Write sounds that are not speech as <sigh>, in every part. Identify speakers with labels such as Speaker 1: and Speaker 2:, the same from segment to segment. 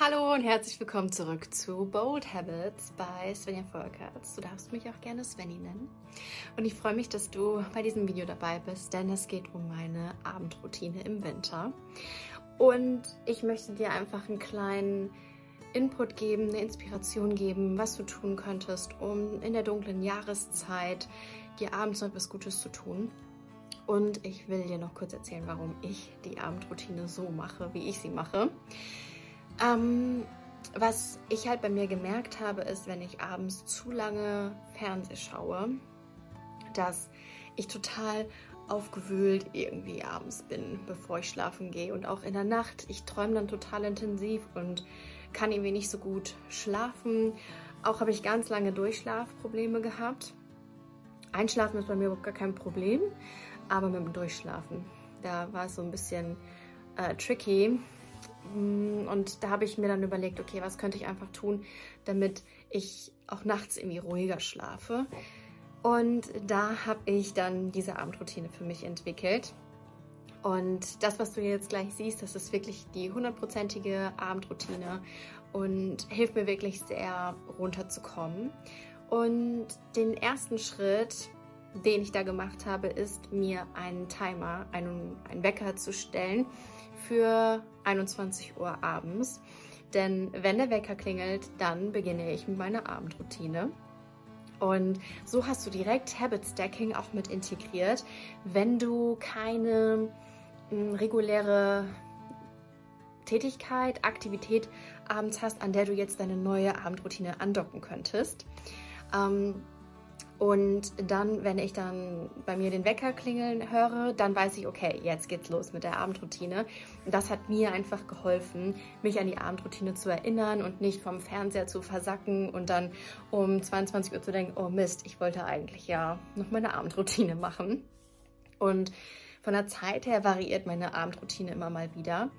Speaker 1: Hallo und herzlich willkommen zurück zu Bold Habits bei Svenja Volkerts. Du darfst mich auch gerne Svenny nennen. Und ich freue mich, dass du bei diesem Video dabei bist, denn es geht um meine Abendroutine im Winter. Und ich möchte dir einfach einen kleinen Input geben, eine Inspiration geben, was du tun könntest, um in der dunklen Jahreszeit dir abends noch etwas Gutes zu tun. Und ich will dir noch kurz erzählen, warum ich die Abendroutine so mache, wie ich sie mache. Ähm, was ich halt bei mir gemerkt habe, ist, wenn ich abends zu lange Fernseh schaue, dass ich total aufgewühlt irgendwie abends bin, bevor ich schlafen gehe. Und auch in der Nacht, ich träume dann total intensiv und kann irgendwie nicht so gut schlafen. Auch habe ich ganz lange Durchschlafprobleme gehabt. Einschlafen ist bei mir überhaupt gar kein Problem, aber mit dem Durchschlafen, da war es so ein bisschen äh, tricky. Mm, und da habe ich mir dann überlegt, okay, was könnte ich einfach tun, damit ich auch nachts irgendwie ruhiger schlafe. Und da habe ich dann diese Abendroutine für mich entwickelt. Und das, was du jetzt gleich siehst, das ist wirklich die hundertprozentige Abendroutine und hilft mir wirklich sehr runterzukommen. Und den ersten Schritt, den ich da gemacht habe, ist mir einen Timer, einen, einen Wecker zu stellen für 21 Uhr abends. Denn wenn der Wecker klingelt, dann beginne ich mit meiner Abendroutine. Und so hast du direkt Habit Stacking auch mit integriert, wenn du keine mh, reguläre Tätigkeit, Aktivität abends hast, an der du jetzt deine neue Abendroutine andocken könntest. Ähm, und dann, wenn ich dann bei mir den Wecker klingeln höre, dann weiß ich, okay, jetzt geht's los mit der Abendroutine. Das hat mir einfach geholfen, mich an die Abendroutine zu erinnern und nicht vom Fernseher zu versacken und dann um 22 Uhr zu denken, oh Mist, ich wollte eigentlich ja noch meine Abendroutine machen. Und von der Zeit her variiert meine Abendroutine immer mal wieder.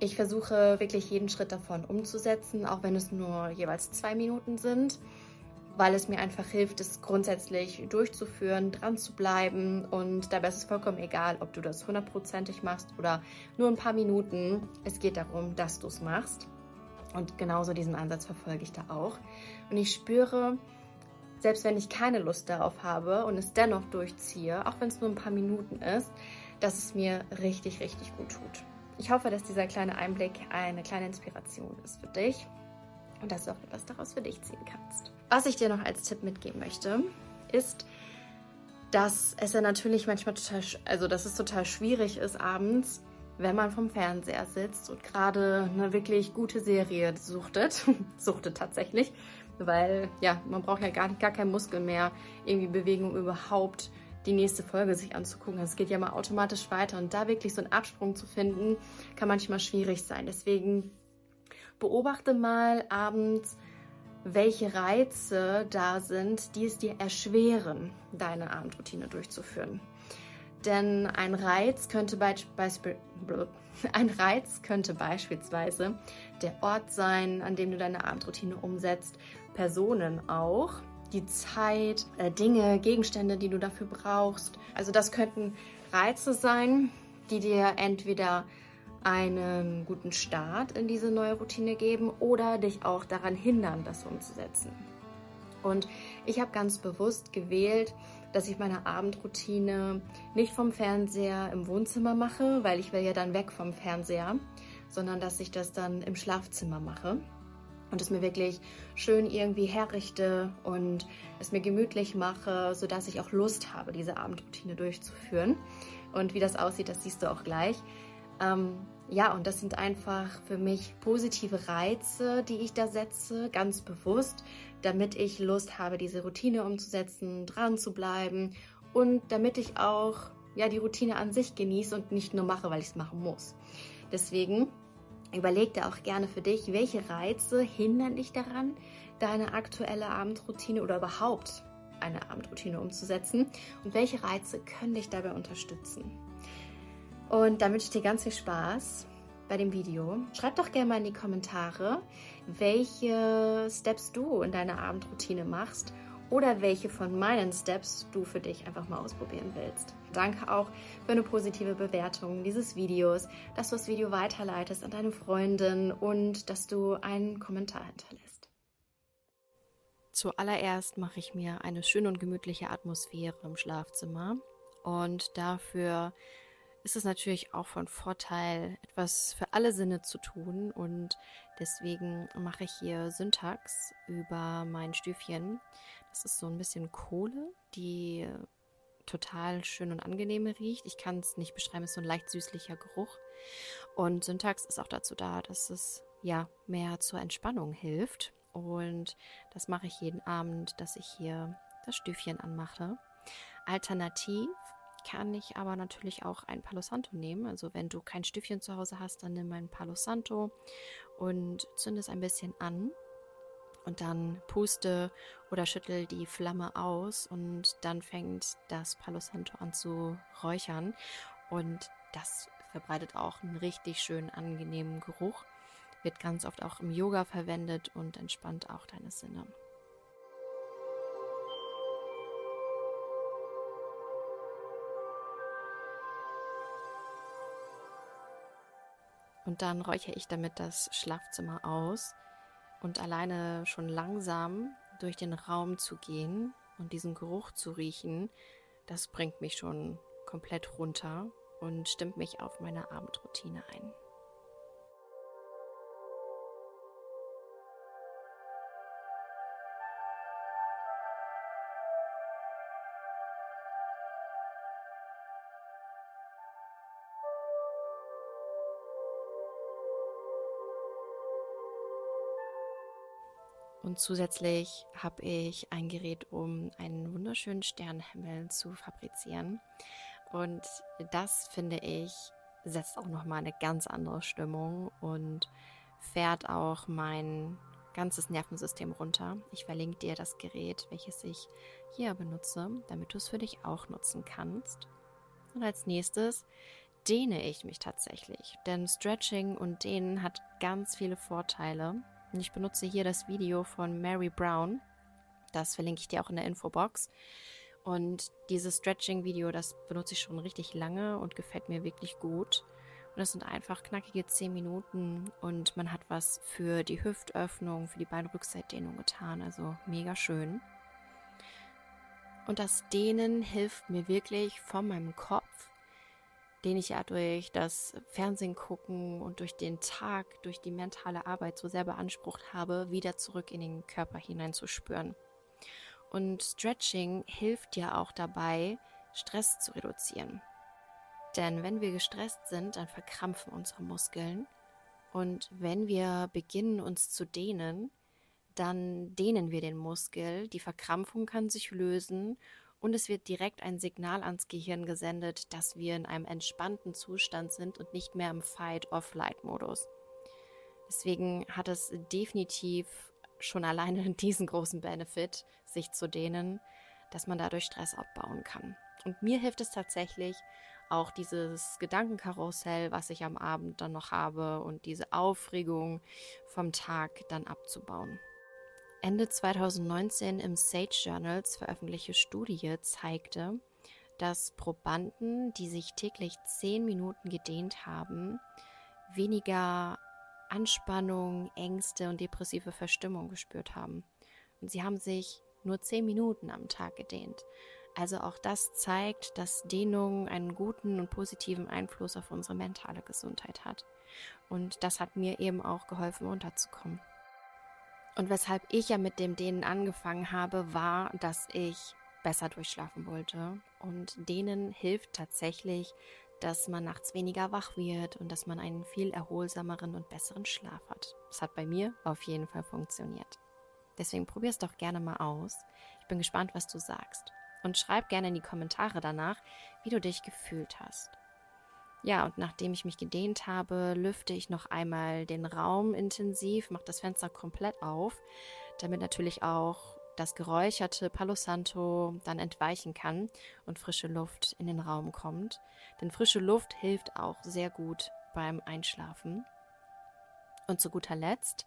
Speaker 1: Ich versuche wirklich jeden Schritt davon umzusetzen, auch wenn es nur jeweils zwei Minuten sind weil es mir einfach hilft, es grundsätzlich durchzuführen, dran zu bleiben und dabei ist es vollkommen egal, ob du das hundertprozentig machst oder nur ein paar Minuten. Es geht darum, dass du es machst und genauso diesen Ansatz verfolge ich da auch. Und ich spüre, selbst wenn ich keine Lust darauf habe und es dennoch durchziehe, auch wenn es nur ein paar Minuten ist, dass es mir richtig, richtig gut tut. Ich hoffe, dass dieser kleine Einblick eine kleine Inspiration ist für dich und dass du auch etwas daraus für dich ziehen kannst. Was ich dir noch als Tipp mitgeben möchte, ist, dass es ja natürlich manchmal total, also dass es total schwierig ist abends, wenn man vom Fernseher sitzt und gerade eine wirklich gute Serie suchtet, <laughs> suchtet tatsächlich, weil ja, man braucht ja gar, gar keinen Muskel mehr, irgendwie Bewegung überhaupt die nächste Folge sich anzugucken. Es geht ja mal automatisch weiter und da wirklich so einen Absprung zu finden, kann manchmal schwierig sein. Deswegen beobachte mal abends, welche Reize da sind, die es dir erschweren, deine Abendroutine durchzuführen. Denn ein Reiz könnte, beisp <laughs> ein Reiz könnte beispielsweise der Ort sein, an dem du deine Abendroutine umsetzt, Personen auch, die Zeit, äh, Dinge, Gegenstände, die du dafür brauchst. Also das könnten Reize sein, die dir entweder einen guten Start in diese neue Routine geben oder dich auch daran hindern, das umzusetzen. Und ich habe ganz bewusst gewählt, dass ich meine Abendroutine nicht vom Fernseher im Wohnzimmer mache, weil ich will ja dann weg vom Fernseher, sondern dass ich das dann im Schlafzimmer mache und es mir wirklich schön irgendwie herrichte und es mir gemütlich mache, sodass ich auch Lust habe, diese Abendroutine durchzuführen. Und wie das aussieht, das siehst du auch gleich. Ähm, ja, und das sind einfach für mich positive Reize, die ich da setze, ganz bewusst, damit ich Lust habe, diese Routine umzusetzen, dran zu bleiben und damit ich auch ja, die Routine an sich genieße und nicht nur mache, weil ich es machen muss. Deswegen überleg dir auch gerne für dich, welche Reize hindern dich daran, deine aktuelle Abendroutine oder überhaupt eine Abendroutine umzusetzen und welche Reize können dich dabei unterstützen. Und dann wünsche ich dir ganz viel Spaß bei dem Video. Schreib doch gerne mal in die Kommentare, welche Steps du in deiner Abendroutine machst, oder welche von meinen Steps du für dich einfach mal ausprobieren willst. Danke auch für eine positive Bewertung dieses Videos, dass du das Video weiterleitest an deine Freundin und dass du einen Kommentar hinterlässt. Zuallererst mache ich mir eine schöne und gemütliche Atmosphäre im Schlafzimmer und dafür ist es natürlich auch von Vorteil, etwas für alle Sinne zu tun und deswegen mache ich hier Syntax über mein Stüfchen. Das ist so ein bisschen Kohle, die total schön und angenehm riecht. Ich kann es nicht beschreiben, es ist so ein leicht süßlicher Geruch. Und Syntax ist auch dazu da, dass es ja mehr zur Entspannung hilft. Und das mache ich jeden Abend, dass ich hier das Stüfchen anmache. Alternativ kann ich aber natürlich auch ein Palo Santo nehmen. Also wenn du kein Stüffchen zu Hause hast, dann nimm ein Palo Santo und zünde es ein bisschen an. Und dann puste oder schüttel die Flamme aus und dann fängt das Palo Santo an zu räuchern. Und das verbreitet auch einen richtig schönen, angenehmen Geruch. Wird ganz oft auch im Yoga verwendet und entspannt auch deine Sinne. Und dann räuchere ich damit das Schlafzimmer aus und alleine schon langsam durch den Raum zu gehen und diesen Geruch zu riechen, das bringt mich schon komplett runter und stimmt mich auf meine Abendroutine ein. Und zusätzlich habe ich ein Gerät, um einen wunderschönen Sternenhimmel zu fabrizieren. Und das finde ich setzt auch noch mal eine ganz andere Stimmung und fährt auch mein ganzes Nervensystem runter. Ich verlinke dir das Gerät, welches ich hier benutze, damit du es für dich auch nutzen kannst. Und als nächstes dehne ich mich tatsächlich, denn Stretching und Dehnen hat ganz viele Vorteile. Und ich benutze hier das Video von Mary Brown. Das verlinke ich dir auch in der Infobox. Und dieses Stretching-Video, das benutze ich schon richtig lange und gefällt mir wirklich gut. Und das sind einfach knackige 10 Minuten und man hat was für die Hüftöffnung, für die Beinrückseitdehnung getan. Also mega schön. Und das Dehnen hilft mir wirklich von meinem Kopf den ich ja durch das Fernsehen gucken und durch den Tag, durch die mentale Arbeit so sehr beansprucht habe, wieder zurück in den Körper hineinzuspüren. Und Stretching hilft ja auch dabei, Stress zu reduzieren. Denn wenn wir gestresst sind, dann verkrampfen unsere Muskeln. Und wenn wir beginnen, uns zu dehnen, dann dehnen wir den Muskel, die Verkrampfung kann sich lösen und es wird direkt ein Signal ans Gehirn gesendet, dass wir in einem entspannten Zustand sind und nicht mehr im Fight-of-Flight-Modus. Deswegen hat es definitiv schon alleine <laughs> diesen großen Benefit, sich zu dehnen, dass man dadurch Stress abbauen kann. Und mir hilft es tatsächlich, auch dieses Gedankenkarussell, was ich am Abend dann noch habe und diese Aufregung vom Tag dann abzubauen. Ende 2019 im Sage Journals veröffentlichte Studie zeigte, dass Probanden, die sich täglich 10 Minuten gedehnt haben, weniger Anspannung, Ängste und depressive Verstimmung gespürt haben. Und sie haben sich nur 10 Minuten am Tag gedehnt. Also auch das zeigt, dass Dehnung einen guten und positiven Einfluss auf unsere mentale Gesundheit hat. Und das hat mir eben auch geholfen, runterzukommen. Und weshalb ich ja mit dem Dehnen angefangen habe, war, dass ich besser durchschlafen wollte. Und denen hilft tatsächlich, dass man nachts weniger wach wird und dass man einen viel erholsameren und besseren Schlaf hat. Das hat bei mir auf jeden Fall funktioniert. Deswegen probier es doch gerne mal aus. Ich bin gespannt, was du sagst. Und schreib gerne in die Kommentare danach, wie du dich gefühlt hast. Ja, und nachdem ich mich gedehnt habe, lüfte ich noch einmal den Raum intensiv, mache das Fenster komplett auf, damit natürlich auch das geräucherte Palo Santo dann entweichen kann und frische Luft in den Raum kommt. Denn frische Luft hilft auch sehr gut beim Einschlafen. Und zu guter Letzt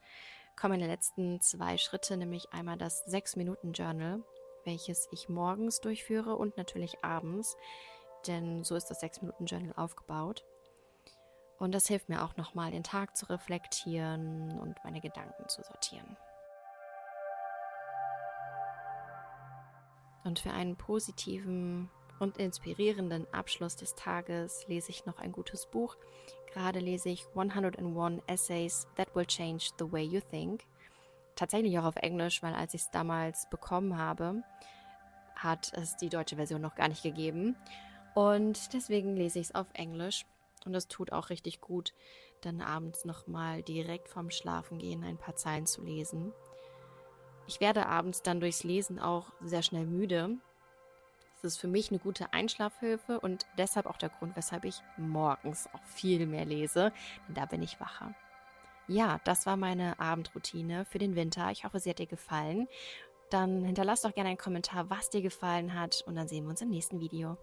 Speaker 1: kommen die letzten zwei Schritte, nämlich einmal das 6-Minuten-Journal, welches ich morgens durchführe und natürlich abends, denn so ist das 6-Minuten-Journal aufgebaut. Und das hilft mir auch nochmal, den Tag zu reflektieren und meine Gedanken zu sortieren. Und für einen positiven und inspirierenden Abschluss des Tages lese ich noch ein gutes Buch. Gerade lese ich 101 Essays That Will Change the Way You Think. Tatsächlich auch auf Englisch, weil als ich es damals bekommen habe, hat es die deutsche Version noch gar nicht gegeben. Und deswegen lese ich es auf Englisch. Und es tut auch richtig gut, dann abends nochmal direkt vorm Schlafengehen ein paar Zeilen zu lesen. Ich werde abends dann durchs Lesen auch sehr schnell müde. Das ist für mich eine gute Einschlafhilfe und deshalb auch der Grund, weshalb ich morgens auch viel mehr lese, denn da bin ich wacher. Ja, das war meine Abendroutine für den Winter. Ich hoffe, sie hat dir gefallen. Dann hinterlass doch gerne einen Kommentar, was dir gefallen hat und dann sehen wir uns im nächsten Video.